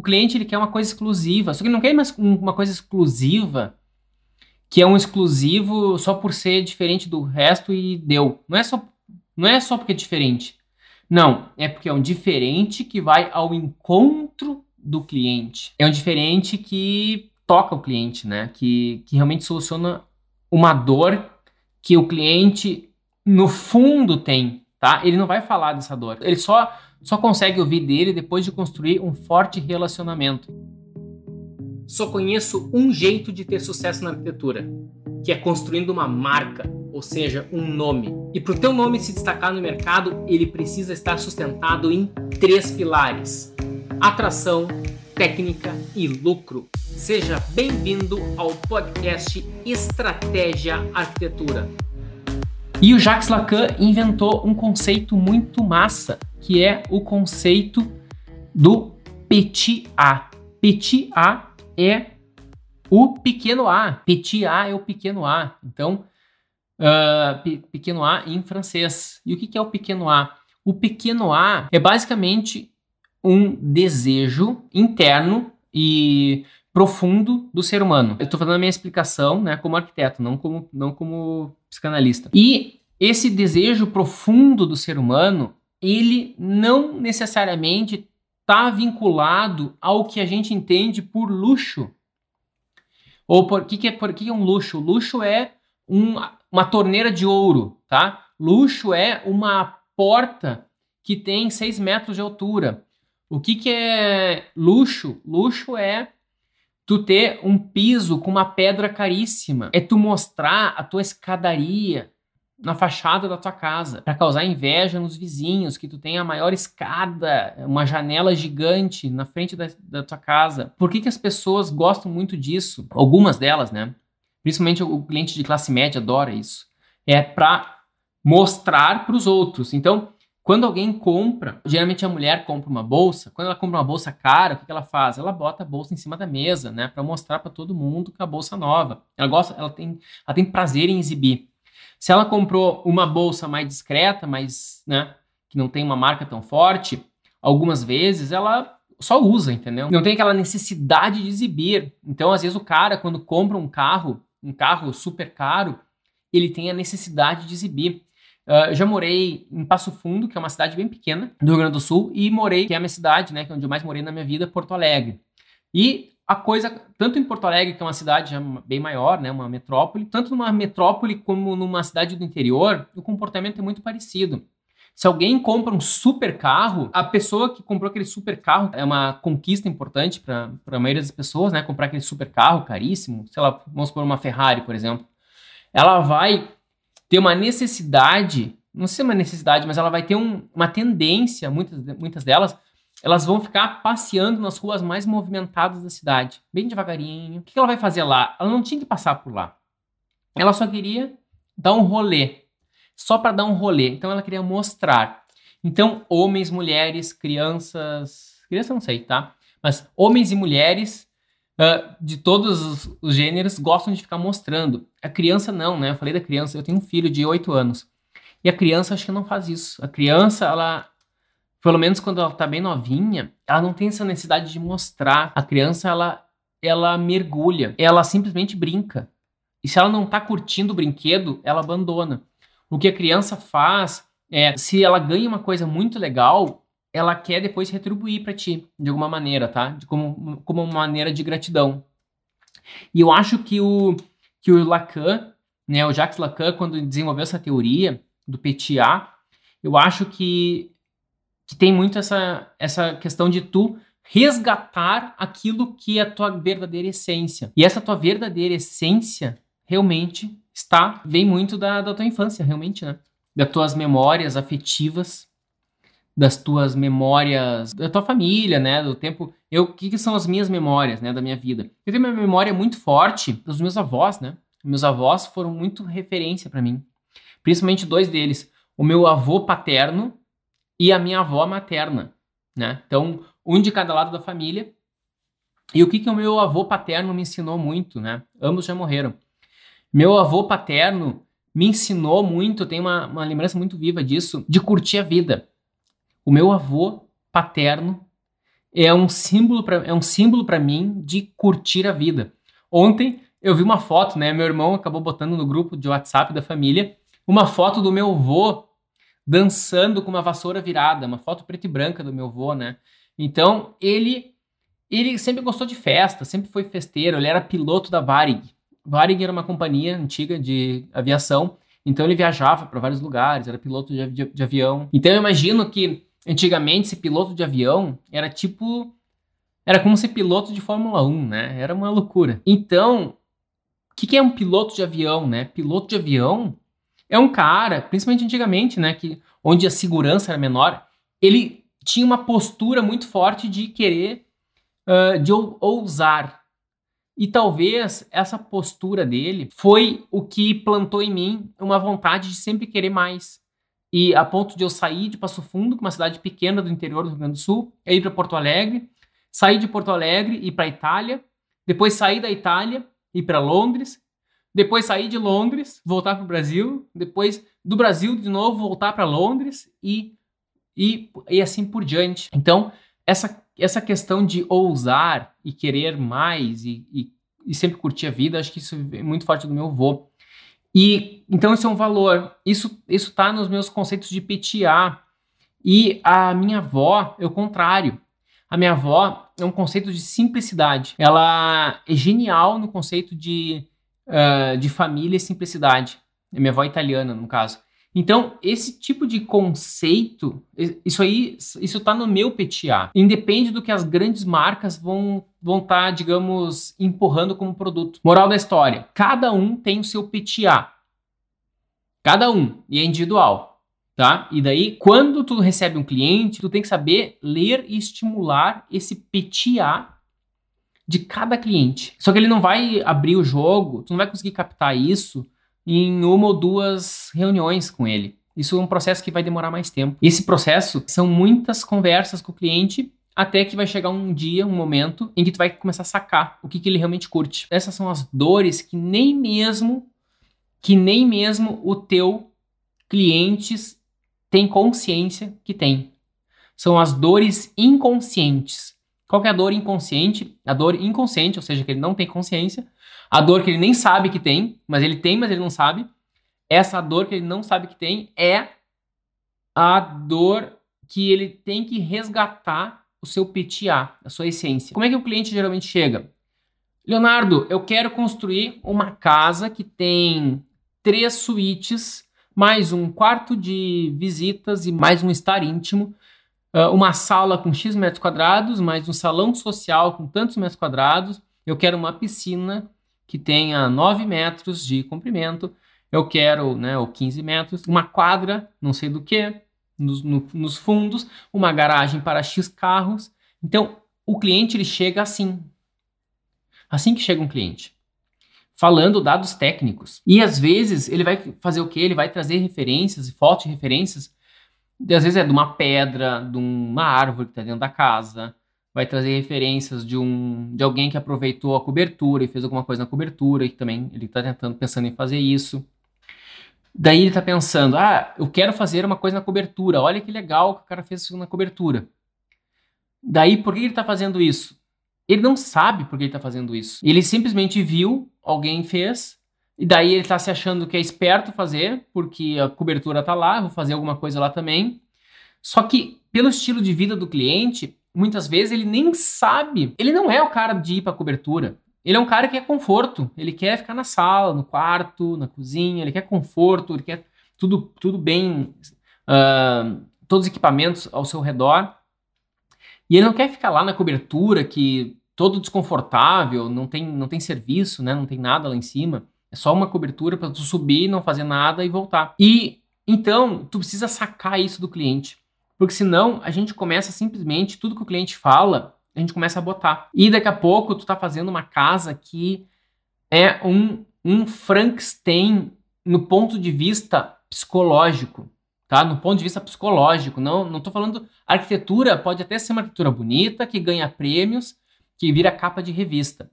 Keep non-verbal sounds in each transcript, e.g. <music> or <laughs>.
o cliente ele quer uma coisa exclusiva, só que ele não quer mais uma coisa exclusiva que é um exclusivo só por ser diferente do resto e deu. Não é só, não é só porque é diferente. Não, é porque é um diferente que vai ao encontro do cliente. É um diferente que toca o cliente, né? Que, que realmente soluciona uma dor que o cliente no fundo tem, tá? Ele não vai falar dessa dor. Ele só só consegue ouvir dele depois de construir um forte relacionamento. Só conheço um jeito de ter sucesso na arquitetura, que é construindo uma marca, ou seja, um nome. E para o teu nome se destacar no mercado, ele precisa estar sustentado em três pilares: atração, técnica e lucro. Seja bem-vindo ao podcast Estratégia Arquitetura. E o Jacques Lacan inventou um conceito muito massa, que é o conceito do petit A. Petit A é o pequeno A. Petit A é o pequeno A. Então, uh, pequeno A em francês. E o que é o pequeno A? O pequeno A é basicamente um desejo interno e profundo do ser humano. Eu estou fazendo a minha explicação, né, como arquiteto, não como, não como psicanalista. E esse desejo profundo do ser humano, ele não necessariamente está vinculado ao que a gente entende por luxo. Ou por que, que, é, por que é um luxo? Luxo é um, uma torneira de ouro, tá? Luxo é uma porta que tem 6 metros de altura. O que, que é luxo? Luxo é tu ter um piso com uma pedra caríssima. É tu mostrar a tua escadaria na fachada da tua casa, para causar inveja nos vizinhos, que tu tem a maior escada, uma janela gigante na frente da, da tua casa. Por que, que as pessoas gostam muito disso? Algumas delas, né? Principalmente o cliente de classe média adora isso. É para mostrar para os outros. Então, quando alguém compra, geralmente a mulher compra uma bolsa, quando ela compra uma bolsa cara, o que ela faz? Ela bota a bolsa em cima da mesa, né, para mostrar para todo mundo que é a bolsa nova. Ela gosta, ela tem, ela tem prazer em exibir. Se ela comprou uma bolsa mais discreta, mais, né, que não tem uma marca tão forte, algumas vezes ela só usa, entendeu? Não tem aquela necessidade de exibir. Então, às vezes o cara quando compra um carro, um carro super caro, ele tem a necessidade de exibir. Uh, já morei em Passo Fundo, que é uma cidade bem pequena do Rio Grande do Sul, e morei, que é a minha cidade, né, que é onde eu mais morei na minha vida, Porto Alegre. E a coisa, tanto em Porto Alegre, que é uma cidade bem maior, né, uma metrópole, tanto numa metrópole como numa cidade do interior, o comportamento é muito parecido. Se alguém compra um super carro, a pessoa que comprou aquele super carro é uma conquista importante para a maioria das pessoas, né? Comprar aquele super carro caríssimo, sei lá, vamos supor uma Ferrari, por exemplo. Ela vai ter uma necessidade, não sei uma necessidade, mas ela vai ter um, uma tendência, muitas, muitas delas, elas vão ficar passeando nas ruas mais movimentadas da cidade, bem devagarinho. O que ela vai fazer lá? Ela não tinha que passar por lá. Ela só queria dar um rolê, só para dar um rolê. Então ela queria mostrar. Então, homens, mulheres, crianças, criança não sei, tá? Mas homens e mulheres uh, de todos os, os, gêneros gostam de ficar mostrando. A criança não, né? Eu falei da criança, eu tenho um filho de 8 anos. E a criança acho que não faz isso. A criança, ela pelo menos quando ela tá bem novinha, ela não tem essa necessidade de mostrar. A criança, ela, ela mergulha, ela simplesmente brinca. E se ela não tá curtindo o brinquedo, ela abandona. O que a criança faz é, se ela ganha uma coisa muito legal, ela quer depois retribuir para ti, de alguma maneira, tá? De como, como uma maneira de gratidão. E eu acho que o, que o Lacan, né, o Jacques Lacan, quando desenvolveu essa teoria do PTA, eu acho que que tem muito essa, essa questão de tu resgatar aquilo que é a tua verdadeira essência. E essa tua verdadeira essência realmente está, vem muito da, da tua infância, realmente, né? Das tuas memórias afetivas, das tuas memórias da tua família, né? Do tempo. Eu, o que, que são as minhas memórias, né? Da minha vida. Eu tenho uma memória muito forte dos meus avós, né? Meus avós foram muito referência para mim. Principalmente dois deles. O meu avô paterno, e a minha avó materna, né? Então, um de cada lado da família. E o que que o meu avô paterno me ensinou muito, né? Ambos já morreram. Meu avô paterno me ensinou muito, tem uma, uma lembrança muito viva disso, de curtir a vida. O meu avô paterno é um símbolo para é um símbolo para mim de curtir a vida. Ontem eu vi uma foto, né? Meu irmão acabou botando no grupo de WhatsApp da família uma foto do meu avô dançando com uma vassoura virada, uma foto preta e branca do meu avô, né? Então, ele ele sempre gostou de festa, sempre foi festeiro, ele era piloto da Varig. Varig era uma companhia antiga de aviação, então ele viajava para vários lugares, era piloto de, de, de avião. Então eu imagino que antigamente esse piloto de avião era tipo era como ser piloto de Fórmula 1, né? Era uma loucura. Então, o que, que é um piloto de avião, né? Piloto de avião é um cara, principalmente antigamente, né, que onde a segurança era menor, ele tinha uma postura muito forte de querer, uh, de ousar. E talvez essa postura dele foi o que plantou em mim uma vontade de sempre querer mais. E a ponto de eu sair de Passo Fundo, é uma cidade pequena do interior do Rio Grande do Sul, e ir para Porto Alegre, sair de Porto Alegre e ir para Itália, depois sair da Itália e ir para Londres, depois sair de Londres, voltar para o Brasil, depois do Brasil de novo voltar para Londres e, e, e assim por diante. Então, essa, essa questão de ousar e querer mais e, e, e sempre curtir a vida, acho que isso é muito forte do meu avô. E então isso é um valor. Isso isso tá nos meus conceitos de PTA. E a minha avó é o contrário. A minha avó é um conceito de simplicidade. Ela é genial no conceito de uh, de família e simplicidade. É minha avó italiana, no caso. Então, esse tipo de conceito, isso aí, isso está no meu PTA. Independe do que as grandes marcas vão vão estar, tá, digamos, empurrando como produto. Moral da história: cada um tem o seu PTA. Cada um, e é individual, tá? E daí, quando tu recebe um cliente, tu tem que saber ler e estimular esse PTA de cada cliente. Só que ele não vai abrir o jogo, tu não vai conseguir captar isso em uma ou duas reuniões com ele. Isso é um processo que vai demorar mais tempo. Esse processo são muitas conversas com o cliente até que vai chegar um dia, um momento em que tu vai começar a sacar o que, que ele realmente curte. Essas são as dores que nem mesmo que nem mesmo o teu clientes tem consciência que tem. São as dores inconscientes. Qual é a dor inconsciente? A dor inconsciente, ou seja, que ele não tem consciência. A dor que ele nem sabe que tem, mas ele tem, mas ele não sabe. Essa dor que ele não sabe que tem é a dor que ele tem que resgatar o seu PTA, a sua essência. Como é que o cliente geralmente chega? Leonardo, eu quero construir uma casa que tem três suítes, mais um quarto de visitas e mais um estar íntimo uma sala com X metros quadrados, mais um salão social com tantos metros quadrados. Eu quero uma piscina que tenha 9 metros de comprimento. Eu quero, né, ou 15 metros, uma quadra, não sei do que, nos, no, nos fundos, uma garagem para X carros. Então, o cliente ele chega assim. Assim que chega um cliente. Falando dados técnicos. E às vezes ele vai fazer o que? Ele vai trazer referências e fotos de referências às vezes é de uma pedra, de uma árvore que está dentro da casa. Vai trazer referências de um de alguém que aproveitou a cobertura e fez alguma coisa na cobertura, e também ele está tentando pensando em fazer isso. Daí ele está pensando, ah, eu quero fazer uma coisa na cobertura. Olha que legal que o cara fez isso na cobertura. Daí, por que ele está fazendo isso? Ele não sabe por que ele está fazendo isso. Ele simplesmente viu, alguém fez, e daí ele está se achando que é esperto fazer, porque a cobertura está lá, vou fazer alguma coisa lá também. Só que, pelo estilo de vida do cliente, muitas vezes ele nem sabe. Ele não é o cara de ir para cobertura. Ele é um cara que quer conforto. Ele quer ficar na sala, no quarto, na cozinha. Ele quer conforto. Ele quer tudo, tudo bem, uh, todos os equipamentos ao seu redor. E ele não quer ficar lá na cobertura, que todo desconfortável, não tem, não tem serviço, né? Não tem nada lá em cima. É só uma cobertura para tu subir, não fazer nada e voltar. E então, tu precisa sacar isso do cliente. Porque senão a gente começa simplesmente, tudo que o cliente fala, a gente começa a botar. E daqui a pouco tu tá fazendo uma casa que é um, um Frankenstein no ponto de vista psicológico, tá? No ponto de vista psicológico. Não, não tô falando. arquitetura pode até ser uma arquitetura bonita, que ganha prêmios, que vira capa de revista.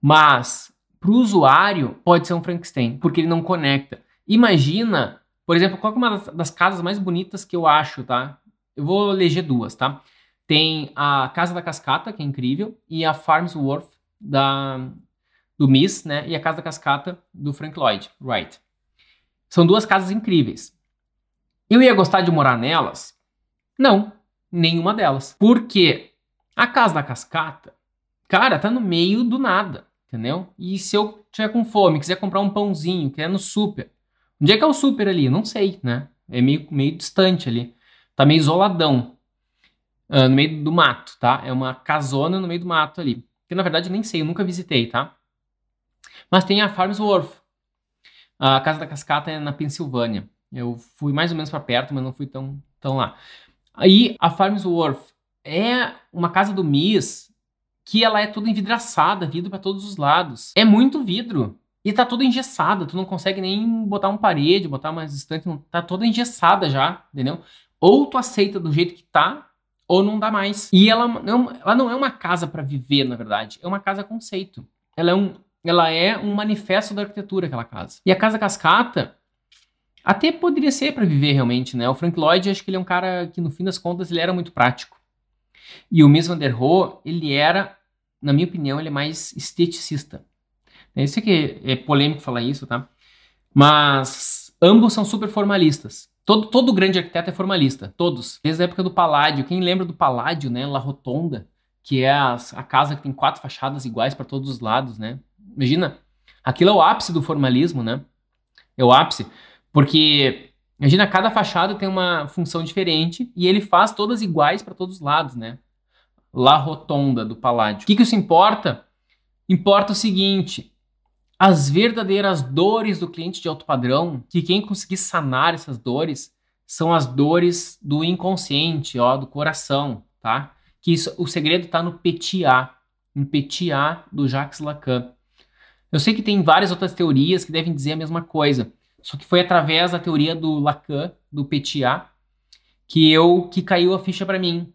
Mas para o usuário, pode ser um Frankenstein, porque ele não conecta. Imagina, por exemplo, qual é uma das, casas mais bonitas que eu acho, tá? Eu vou eleger duas, tá? Tem a Casa da Cascata, que é incrível, e a Farmsworth da, do Miss, né? E a Casa da Cascata do Frank Lloyd Wright. São duas casas incríveis. Eu ia gostar de morar nelas? Não, nenhuma delas. Por quê? A Casa da Cascata, cara, tá no meio do nada, entendeu? E se eu tiver com fome, quiser comprar um pãozinho, que é no super. Onde é que é o super ali? Não sei, né? É meio, meio distante ali. Tá meio isoladão. Uh, no meio do mato, tá? É uma casona no meio do mato ali. Que na verdade eu nem sei, eu nunca visitei, tá? Mas tem a Farmsworth. A Casa da Cascata é na Pensilvânia. Eu fui mais ou menos para perto, mas não fui tão, tão lá. Aí a Farmsworth é uma casa do Miss que ela é toda envidraçada, vidro para todos os lados. É muito vidro. E tá toda engessada, tu não consegue nem botar uma parede, botar mais distante, tá toda engessada já, entendeu? Ou tu aceita do jeito que tá, ou não dá mais. E ela não, ela não é uma casa para viver, na verdade, é uma casa conceito. Ela é um, ela é um manifesto da arquitetura, aquela casa. E a Casa Cascata até poderia ser para viver realmente, né? O Frank Lloyd, acho que ele é um cara que, no fim das contas, ele era muito prático. E o Mies van der Rohe, ele era, na minha opinião, ele é mais esteticista. Isso aqui é polêmico falar isso, tá? Mas ambos são super formalistas. Todo, todo grande arquiteto é formalista, todos. Desde a época do Paládio. Quem lembra do Paládio, né? La Rotonda, que é a, a casa que tem quatro fachadas iguais para todos os lados, né? Imagina, aquilo é o ápice do formalismo, né? É o ápice. Porque, imagina, cada fachada tem uma função diferente e ele faz todas iguais para todos os lados, né? La Rotonda do Paládio. O que, que isso importa? Importa o seguinte: as verdadeiras dores do cliente de alto padrão, que quem conseguir sanar essas dores são as dores do inconsciente, ó, do coração, tá? Que isso, o segredo está no petit A, no petit A do Jacques Lacan. Eu sei que tem várias outras teorias que devem dizer a mesma coisa, só que foi através da teoria do Lacan, do petit A, que eu que caiu a ficha para mim.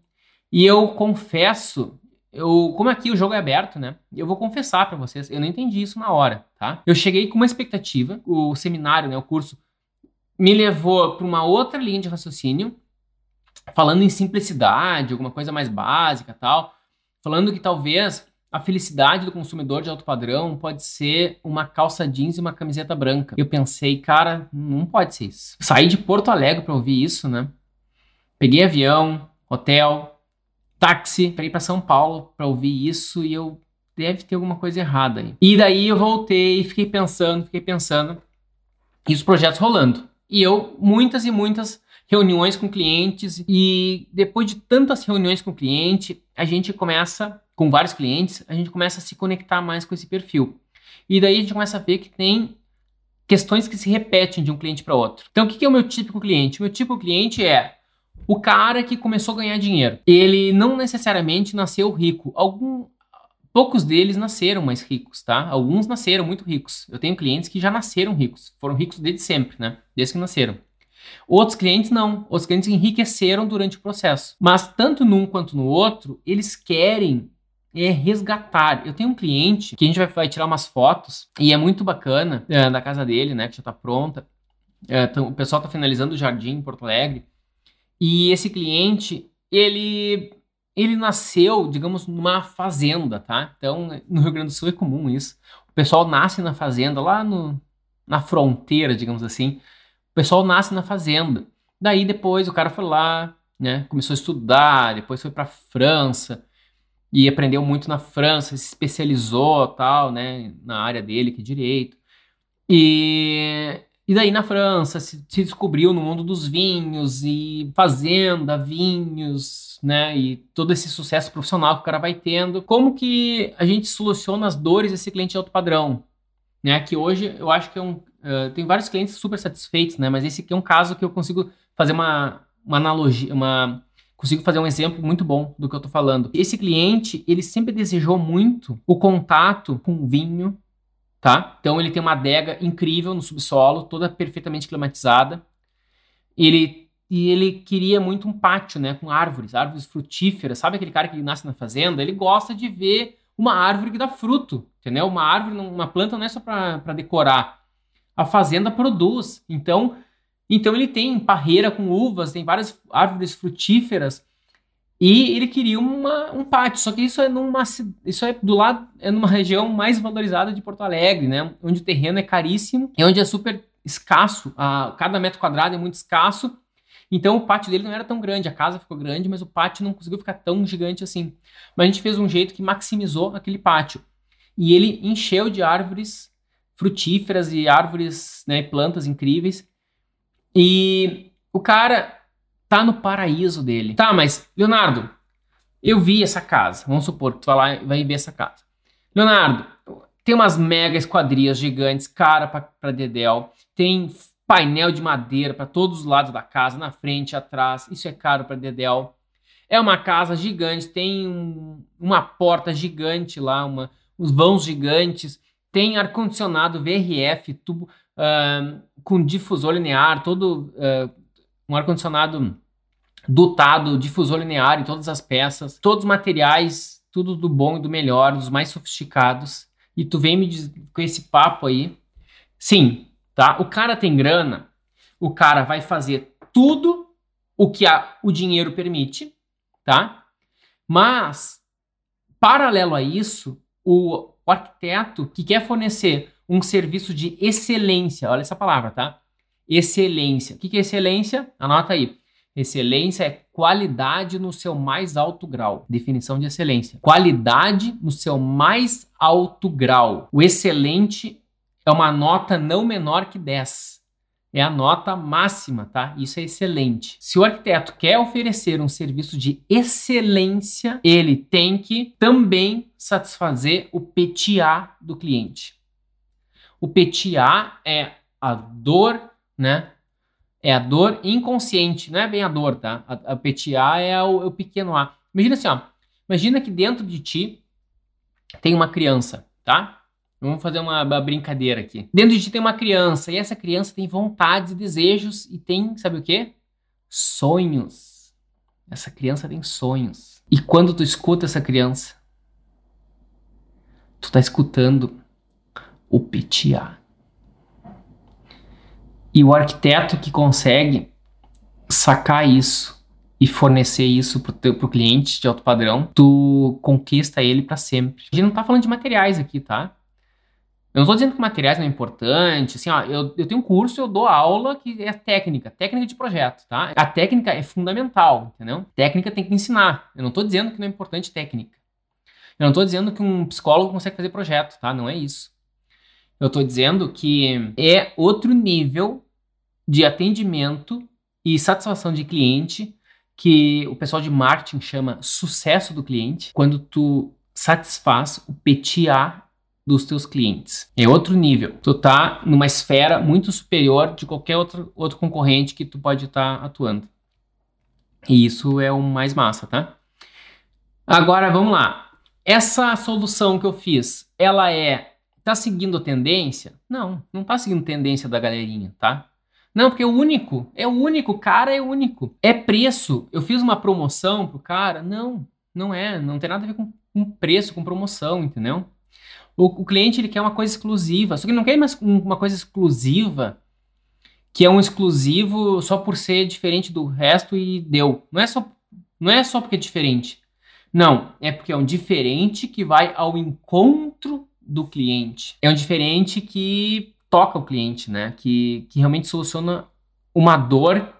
E eu confesso, eu, como aqui o jogo é aberto, né? Eu vou confessar para vocês, eu não entendi isso na hora, tá? Eu cheguei com uma expectativa, o seminário, né, o curso me levou para uma outra linha de raciocínio, falando em simplicidade, alguma coisa mais básica, tal, falando que talvez a felicidade do consumidor de alto padrão pode ser uma calça jeans e uma camiseta branca. Eu pensei, cara, não pode ser isso. Saí de Porto Alegre para ouvir isso, né? Peguei avião, hotel, táxi para ir para São Paulo para ouvir isso e eu deve ter alguma coisa errada aí. E daí eu voltei, fiquei pensando, fiquei pensando e os projetos rolando. E eu muitas e muitas reuniões com clientes e depois de tantas reuniões com cliente, a gente começa com vários clientes, a gente começa a se conectar mais com esse perfil. E daí a gente começa a ver que tem questões que se repetem de um cliente para outro. Então, o que é o meu típico cliente? O meu típico cliente é o cara que começou a ganhar dinheiro. Ele não necessariamente nasceu rico. Algum, poucos deles nasceram mais ricos, tá? Alguns nasceram muito ricos. Eu tenho clientes que já nasceram ricos, foram ricos desde sempre, né? Desde que nasceram. Outros clientes não. Os clientes enriqueceram durante o processo. Mas tanto num quanto no outro, eles querem é resgatar. Eu tenho um cliente que a gente vai, vai tirar umas fotos e é muito bacana é, da casa dele, né? Que já tá pronta. É, então, o pessoal tá finalizando o jardim em Porto Alegre. E esse cliente, ele ele nasceu, digamos, numa fazenda, tá? Então, <laughs> no Rio Grande do Sul é comum isso. O pessoal nasce na fazenda, lá no, na fronteira, digamos assim. O pessoal nasce na fazenda. Daí depois o cara foi lá, né? Começou a estudar, depois foi para França e aprendeu muito na França, se especializou tal, né, na área dele, que é direito. E, e daí na França se, se, descobriu no mundo dos vinhos e fazenda, vinhos, né, e todo esse sucesso profissional que o cara vai tendo. Como que a gente soluciona as dores desse cliente de alto padrão? Né, que hoje eu acho que é um... Uh, tem vários clientes super satisfeitos, né, mas esse aqui é um caso que eu consigo fazer uma, uma analogia, uma consigo fazer um exemplo muito bom do que eu estou falando. Esse cliente, ele sempre desejou muito o contato com vinho, tá? Então ele tem uma adega incrível no subsolo, toda perfeitamente climatizada. Ele e ele queria muito um pátio, né, com árvores, árvores frutíferas. Sabe aquele cara que nasce na fazenda? Ele gosta de ver uma árvore que dá fruto, entendeu? Uma árvore, uma planta não é só para decorar. A fazenda produz. Então, então ele tem parreira com uvas, tem várias árvores frutíferas E ele queria uma, um pátio, só que isso é numa isso é do lado é numa região mais valorizada de Porto Alegre, né? Onde o terreno é caríssimo e onde é super escasso, a, cada metro quadrado é muito escasso. Então o pátio dele não era tão grande, a casa ficou grande, mas o pátio não conseguiu ficar tão gigante assim. Mas a gente fez um jeito que maximizou aquele pátio. E ele encheu de árvores frutíferas e árvores, né, plantas incríveis. E o cara tá no paraíso dele. Tá, mas, Leonardo, eu vi essa casa. Vamos supor que tu vai lá vai ver essa casa. Leonardo, tem umas mega esquadrias gigantes, cara pra, pra Dedel. Tem painel de madeira para todos os lados da casa, na frente, atrás. Isso é caro para Dedel. É uma casa gigante, tem um, uma porta gigante lá, uma, uns vãos gigantes. Tem ar-condicionado VRF, tubo uh, com difusor linear, todo uh, um ar-condicionado dotado, difusor linear em todas as peças, todos os materiais, tudo do bom e do melhor, dos mais sofisticados. E tu vem me diz, com esse papo aí. Sim, tá? O cara tem grana, o cara vai fazer tudo o que a, o dinheiro permite, tá? Mas, paralelo a isso, o, o arquiteto que quer fornecer um serviço de excelência, olha essa palavra, tá? Excelência. O que é excelência? Anota aí. Excelência é qualidade no seu mais alto grau. Definição de excelência. Qualidade no seu mais alto grau. O excelente é uma nota não menor que 10. É a nota máxima, tá? Isso é excelente. Se o arquiteto quer oferecer um serviço de excelência, ele tem que também satisfazer o PTA do cliente. O PTA é a dor né? É a dor inconsciente, não é bem a dor, tá? A PTA é o, é o pequeno A. Imagina assim, ó. Imagina que dentro de ti tem uma criança, tá? Vamos fazer uma, uma, brincadeira aqui. Dentro de ti tem uma criança e essa criança tem vontades e desejos e tem, sabe o quê? Sonhos. Essa criança tem sonhos. E quando tu escuta essa criança, tu tá escutando o PTA. E o arquiteto que consegue sacar isso e fornecer isso para o cliente de alto padrão, tu conquista ele para sempre. A gente não tá falando de materiais aqui, tá? Eu não estou dizendo que materiais não é importante, assim, ó, eu, eu tenho um curso, eu dou aula que é técnica, técnica de projeto, tá? A técnica é fundamental, entendeu? Técnica tem que ensinar. Eu não estou dizendo que não é importante técnica. Eu não estou dizendo que um psicólogo consegue fazer projeto, tá? Não é isso. Eu estou dizendo que é outro nível de atendimento e satisfação de cliente que o pessoal de marketing chama sucesso do cliente, quando tu satisfaz o PTA dos teus clientes. É outro nível. Tu tá numa esfera muito superior de qualquer outro, outro concorrente que tu pode estar tá atuando. E isso é o mais massa, tá? Agora vamos lá. Essa solução que eu fiz, ela é Tá seguindo a tendência? Não, não tá seguindo tendência da galerinha, tá? Não, porque é o único, é o único, cara é único. É preço. Eu fiz uma promoção pro cara? Não, não é, não tem nada a ver com, com preço, com promoção, entendeu? O, o, cliente ele quer uma coisa exclusiva, só que ele não quer mais uma coisa exclusiva que é um exclusivo só por ser diferente do resto e deu. Não é só, não é só porque é diferente. Não, é porque é um diferente que vai ao encontro do cliente. É um diferente que toca o cliente, né? Que, que realmente soluciona uma dor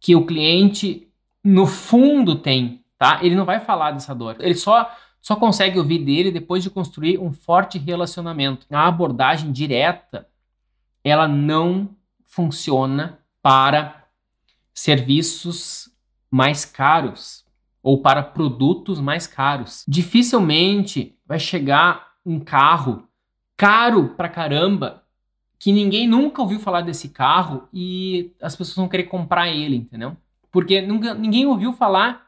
que o cliente, no fundo, tem, tá? Ele não vai falar dessa dor. Ele só, só consegue ouvir dele depois de construir um forte relacionamento. A abordagem direta, ela não funciona para serviços mais caros ou para produtos mais caros. Dificilmente vai chegar um carro caro pra caramba que ninguém nunca ouviu falar desse carro e as pessoas vão querer comprar ele, entendeu? Porque nunca, ninguém ouviu falar.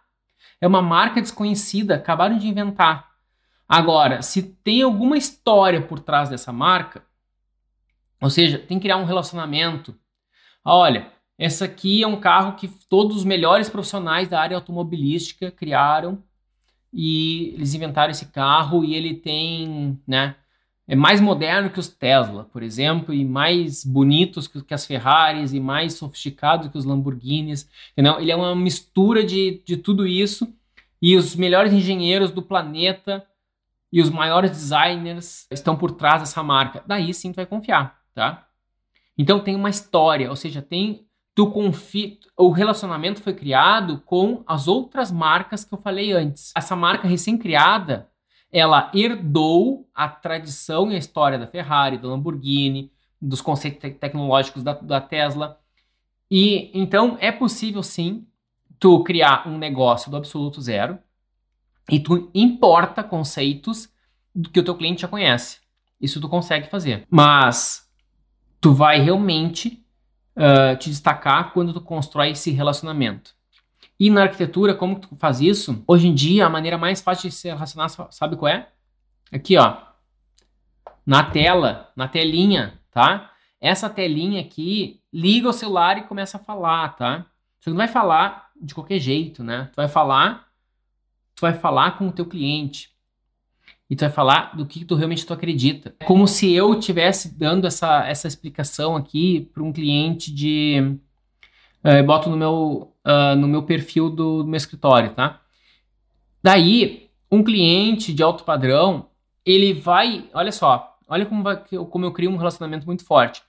É uma marca desconhecida, acabaram de inventar. Agora, se tem alguma história por trás dessa marca, ou seja, tem que criar um relacionamento. Olha, essa aqui é um carro que todos os melhores profissionais da área automobilística criaram e eles inventaram esse carro e ele tem, né, é mais moderno que os Tesla, por exemplo, e mais bonitos que, as Ferraris e mais sofisticado que os Lamborghinis, entendeu? Ele é uma mistura de, de tudo isso e os melhores engenheiros do planeta e os maiores designers estão por trás dessa marca. Daí sim tu vai confiar, tá? Então tem uma história, ou seja, tem tu o relacionamento foi criado com as outras marcas que eu falei antes. Essa marca recém-criada, ela herdou a tradição e a história da Ferrari, da Lamborghini, dos conceitos te tecnológicos da, da Tesla. E então é possível sim tu criar um negócio do absoluto zero e tu importa conceitos que o teu cliente já conhece. Isso tu consegue fazer. Mas tu vai realmente uh, te destacar quando tu constrói esse relacionamento. E na arquitetura, como tu faz isso? Hoje em dia, a maneira mais fácil de se relacionar, sabe qual é? Aqui, ó. Na tela, na telinha, tá? Essa telinha aqui, liga o celular e começa a falar, tá? Você não vai falar de qualquer jeito, né? Tu vai falar, tu vai falar com o teu cliente. E tu vai falar do que tu realmente tu acredita. É como se eu estivesse dando essa, essa explicação aqui para um cliente de... Uh, boto no meu, uh, no meu perfil do, do meu escritório, tá? Daí, um cliente de alto padrão, ele vai... Olha só, olha como, vai, como eu crio um relacionamento muito forte.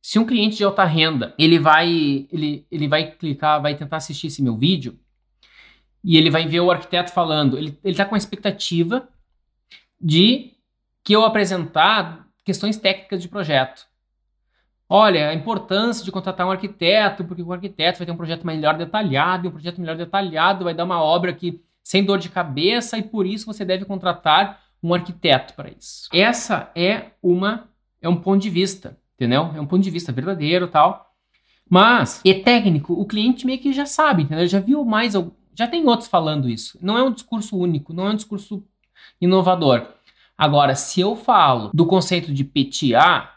Se um cliente de alta renda, ele vai, ele, ele vai clicar, vai tentar assistir esse meu vídeo, e ele vai ver o arquiteto falando, ele está com a expectativa de que eu apresentar questões técnicas de projeto. Olha, a importância de contratar um arquiteto, porque o arquiteto vai ter um projeto melhor detalhado, e um projeto melhor detalhado vai dar uma obra que sem dor de cabeça e por isso você deve contratar um arquiteto para isso. Essa é uma é um ponto de vista, entendeu? É um ponto de vista verdadeiro, tal. Mas é técnico, o cliente meio que já sabe, entendeu? Já viu mais, já tem outros falando isso. Não é um discurso único, não é um discurso inovador. Agora, se eu falo do conceito de PTA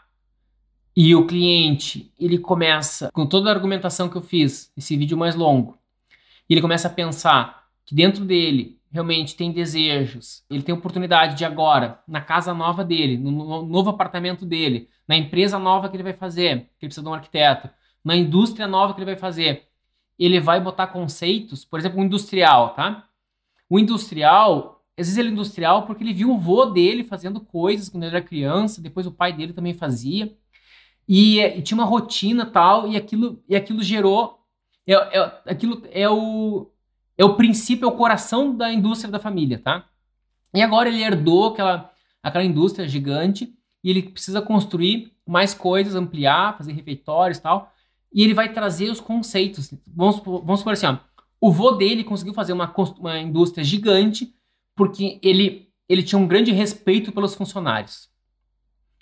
e o cliente ele começa com toda a argumentação que eu fiz, esse vídeo mais longo, ele começa a pensar que dentro dele realmente tem desejos, ele tem oportunidade de agora, na casa nova dele, no novo apartamento dele, na empresa nova que ele vai fazer, que ele precisa de um arquiteto, na indústria nova que ele vai fazer, ele vai botar conceitos, por exemplo, um industrial, tá? O industrial, às vezes ele é industrial porque ele viu o vô dele fazendo coisas quando ele era criança, depois o pai dele também fazia. E, e tinha uma rotina tal, e aquilo, e aquilo gerou. É, é, aquilo é o, é o princípio, é o coração da indústria da família, tá? E agora ele herdou aquela, aquela indústria gigante e ele precisa construir mais coisas, ampliar, fazer refeitórios e tal. E ele vai trazer os conceitos. Vamos, vamos supor assim, ó, o vô dele conseguiu fazer uma, uma indústria gigante porque ele, ele tinha um grande respeito pelos funcionários.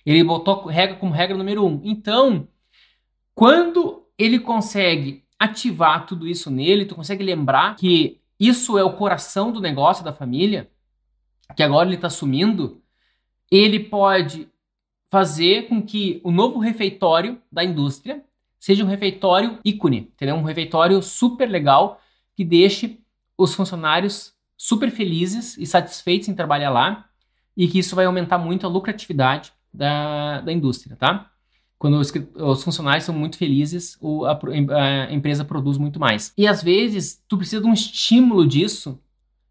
Ele botou regra como regra número um. Então, quando ele consegue ativar tudo isso nele, tu consegue lembrar que isso é o coração do negócio da família, que agora ele está assumindo, ele pode fazer com que o novo refeitório da indústria seja um refeitório ícone, entendeu? Um refeitório super legal que deixe os funcionários super felizes e satisfeitos em trabalhar lá e que isso vai aumentar muito a lucratividade da, da indústria, tá? Quando os, os funcionários são muito felizes, o, a, a, empresa produz muito mais. E às vezes, tu precisa de um estímulo disso.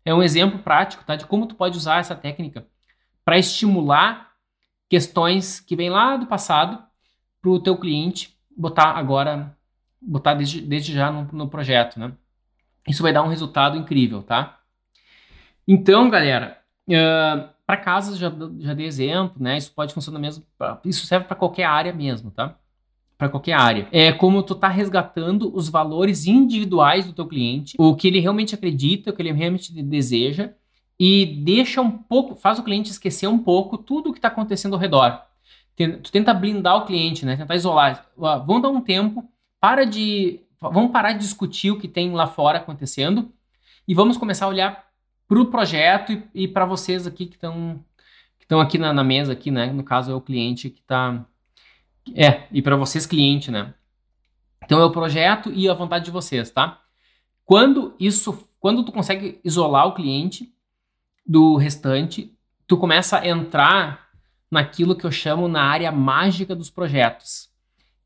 É um exemplo prático, tá? De como tu pode usar essa técnica para estimular questões que vêm lá do passado para o teu cliente botar agora, botar desde, desde já no, no projeto, né? Isso vai dar um resultado incrível, tá? Então, galera, uh, para casas já, já dei exemplo, né? Isso pode funcionar mesmo. Pra, isso serve para qualquer área mesmo, tá? Para qualquer área. É como tu tá resgatando os valores individuais do teu cliente, o que ele realmente acredita, o que ele realmente deseja, e deixa um pouco, faz o cliente esquecer um pouco tudo o que está acontecendo ao redor. Tu tenta blindar o cliente, né? Tentar isolar. Vamos dar um tempo, para de, vamos parar de discutir o que tem lá fora acontecendo e vamos começar a olhar para o projeto e, e para vocês aqui que estão que estão aqui na, na, mesa aqui, né? No caso é o cliente que está é e para vocês cliente, né? Então é o projeto e a vontade de vocês, tá? Quando isso, quando tu consegue isolar o cliente do restante, tu começa a entrar naquilo que eu chamo na área mágica dos projetos,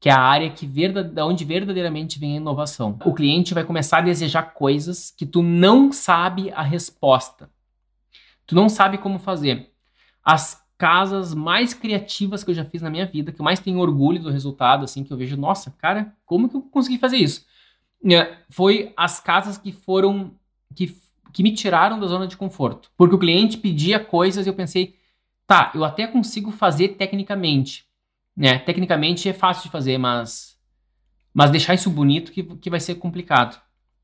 que é a área que da onde verdadeiramente vem a inovação. O cliente vai começar a desejar coisas que tu não sabe a resposta. Tu não sabe como fazer. As casas mais criativas que eu já fiz na minha vida, que eu mais tenho orgulho do resultado, assim, que eu vejo, nossa, cara, como que eu consegui fazer isso? É, foi as casas que foram que, que me tiraram da zona de conforto. Porque o cliente pedia coisas e eu pensei, tá, eu até consigo fazer tecnicamente, né? Tecnicamente é fácil de fazer, mas, mas deixar isso bonito que, que vai ser complicado.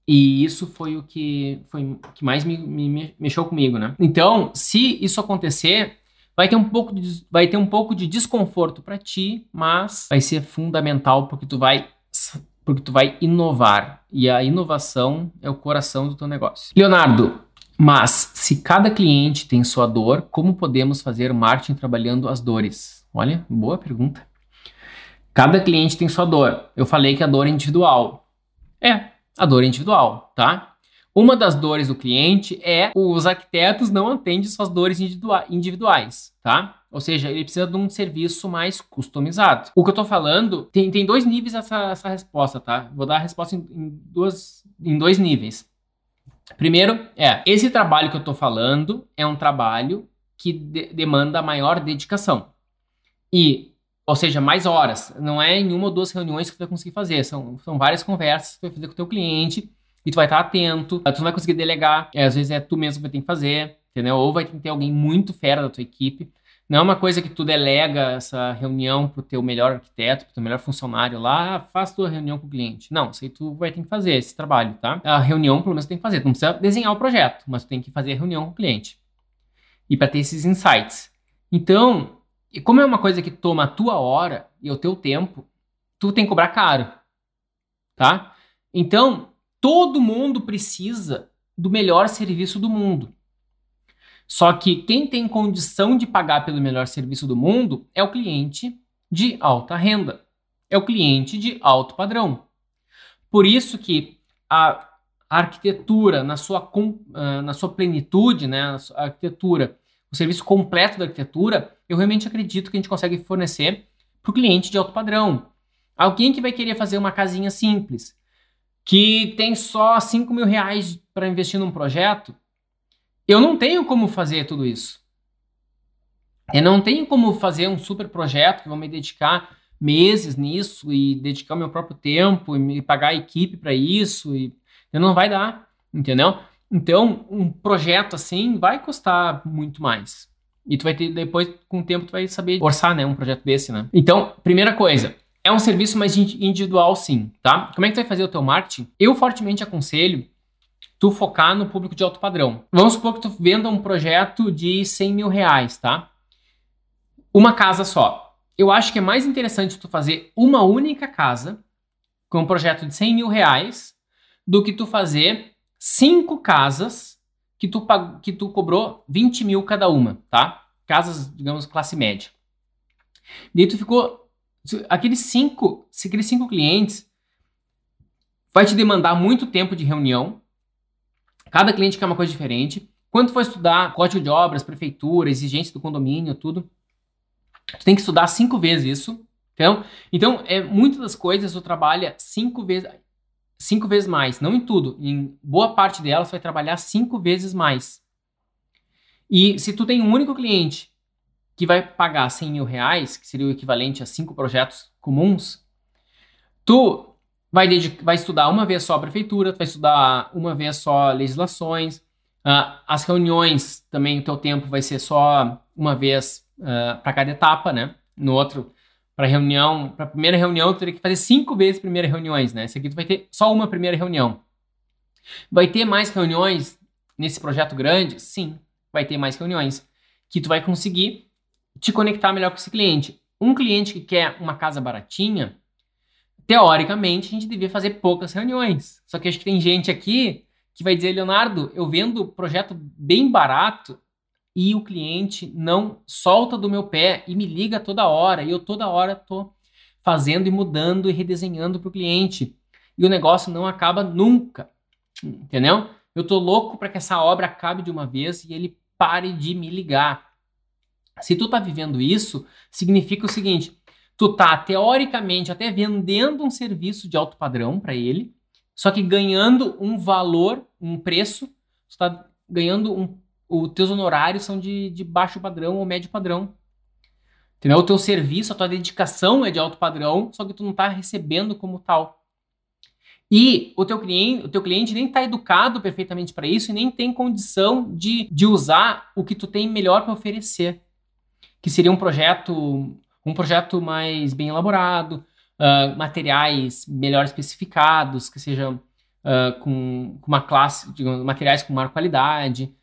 E isso foi o que foi o que mais me, me, mexeu comigo, né? Então, se isso acontecer, vai ter um pouco de, vai ter um pouco de desconforto para ti, mas vai ser fundamental porque tu vai porque tu vai inovar e a inovação é o coração do teu negócio. Leonardo, mas se cada cliente tem sua dor, como podemos fazer marketing trabalhando as dores? Olha, boa pergunta. Cada cliente tem sua dor. Eu falei que a dor é individual. É, a dor é individual, tá? Uma das dores do cliente é os arquitetos não atendem suas dores individuais, tá? Ou seja, ele precisa de um serviço mais customizado. O que eu tô falando, tem, tem dois níveis essa, essa resposta, tá? Vou dar a resposta em, em, duas, em dois níveis. Primeiro é, esse trabalho que eu tô falando é um trabalho que de, demanda maior dedicação. E, ou seja, mais horas. Não é em uma ou duas reuniões que tu vai conseguir fazer. São, são várias conversas que tu vai fazer com o teu cliente e tu vai estar atento. Tu não vai conseguir delegar. É, às vezes é tu mesmo que vai ter que fazer, entendeu? Ou vai ter que ter alguém muito fera da tua equipe. Não é uma coisa que tu delega essa reunião pro teu melhor arquiteto, pro teu melhor funcionário lá, ah, faz tua reunião com o cliente. Não, isso aí tu vai ter que fazer esse trabalho, tá? A reunião, pelo menos, tu tem que fazer. Tu não precisa desenhar o projeto, mas tu tem que fazer a reunião com o cliente. E para ter esses insights. Então, e como é uma coisa que toma a tua hora e o teu tempo, tu tem que cobrar caro. Tá? Então, todo mundo precisa do melhor serviço do mundo. Só que quem tem condição de pagar pelo melhor serviço do mundo é o cliente de alta renda. É o cliente de alto padrão. Por isso que a arquitetura na sua, ah, na sua plenitude, né, a arquitetura o serviço completo da arquitetura, eu realmente acredito que a gente consegue fornecer para o cliente de alto padrão. Alguém que vai querer fazer uma casinha simples, que tem só 5 mil reais para investir num projeto, eu não tenho como fazer tudo isso. Eu não tenho como fazer um super projeto que vou me dedicar meses nisso e dedicar o meu próprio tempo e me pagar a equipe para isso e não vai dar, entendeu? Então, um projeto assim vai custar muito mais. E tu vai ter, depois, com o tempo, tu vai saber orçar, né, um projeto desse, né? Então, primeira coisa, é um serviço mais individual, sim, tá? Como é que tu vai fazer o teu marketing? Eu fortemente aconselho tu focar no público de alto padrão. Vamos supor que tu venda um projeto de 100 mil reais, tá? Uma casa só. Eu acho que é mais interessante tu fazer uma única casa com um projeto de 100 mil reais do que tu fazer cinco casas que tu, que tu cobrou 20 mil cada uma, tá? Casas, digamos, classe média. Daí tu ficou. Aqueles cinco, aqueles cinco clientes vai te demandar muito tempo de reunião. Cada cliente quer uma coisa diferente. Quando tu for estudar código de obras, prefeitura, exigência do condomínio, tudo, tu tem que estudar cinco vezes isso. Então, então é, muitas das coisas tu trabalha cinco vezes cinco vezes mais. Não em tudo, em boa parte delas vai trabalhar cinco vezes mais. E se tu tem um único cliente que vai pagar 100 mil reais, que seria o equivalente a cinco projetos comuns, tu vai, vai estudar uma vez só a prefeitura, tu vai estudar uma vez só legislações, uh, as reuniões também o teu tempo vai ser só uma vez uh, ah, para cada etapa, né? No outro para reunião, para primeira reunião, tu teria que fazer cinco vezes primeiras reuniões, né? Esse aqui tu vai ter só uma primeira reunião. Vai ter mais reuniões nesse projeto grande? Sim, vai ter mais reuniões que tu vai conseguir te conectar melhor com esse cliente. Um cliente que quer uma casa baratinha, teoricamente a gente devia fazer poucas reuniões. Só que acho que tem gente aqui que vai dizer, Leonardo, eu vendo projeto bem barato e o cliente não solta do meu pé e me liga toda hora. E eu toda hora tô fazendo e mudando e redesenhando para o cliente. E o negócio não acaba nunca. Entendeu? Eu tô louco para que essa obra acabe de uma vez e ele pare de me ligar. Se tu tá vivendo isso, significa o seguinte: tu tá teoricamente até vendendo um serviço de alto padrão para ele, só que ganhando um valor, um preço, tu tá ganhando um, os teus honorários são de, de baixo padrão ou médio padrão. Entendeu? O teu serviço, a tua dedicação é de alto padrão, só que tu não tá recebendo como tal. E o teu cliente, o teu cliente nem está educado perfeitamente para isso e nem tem condição de, de usar o que tu tem melhor para oferecer. Que seria um projeto, um projeto mais bem elaborado, uh, materiais melhor especificados, que sejam uh, com, com, uma classe, digamos, materiais com maior qualidade.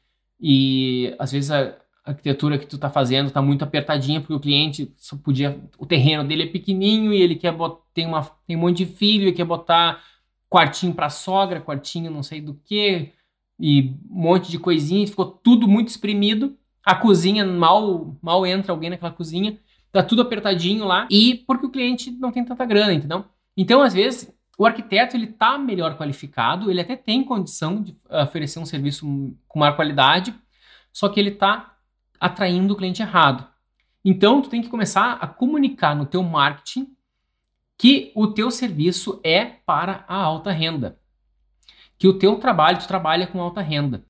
E às vezes a arquitetura que tu está fazendo está muito apertadinha porque o cliente só podia, o terreno dele é pequenininho e ele quer botar, tem, uma, tem um monte de filho e quer botar quartinho para sogra, quartinho não sei do que, e um monte de coisinha, ficou tudo muito espremido. A cozinha mal mal entra alguém naquela cozinha, tá tudo apertadinho lá e porque o cliente não tem tanta grana, entendeu? Então, às vezes, o arquiteto ele tá melhor qualificado, ele até tem condição de oferecer um serviço com maior qualidade, só que ele tá atraindo o cliente errado. Então, tu tem que começar a comunicar no teu marketing que o teu serviço é para a alta renda. Que o teu trabalho, tu trabalha com alta renda.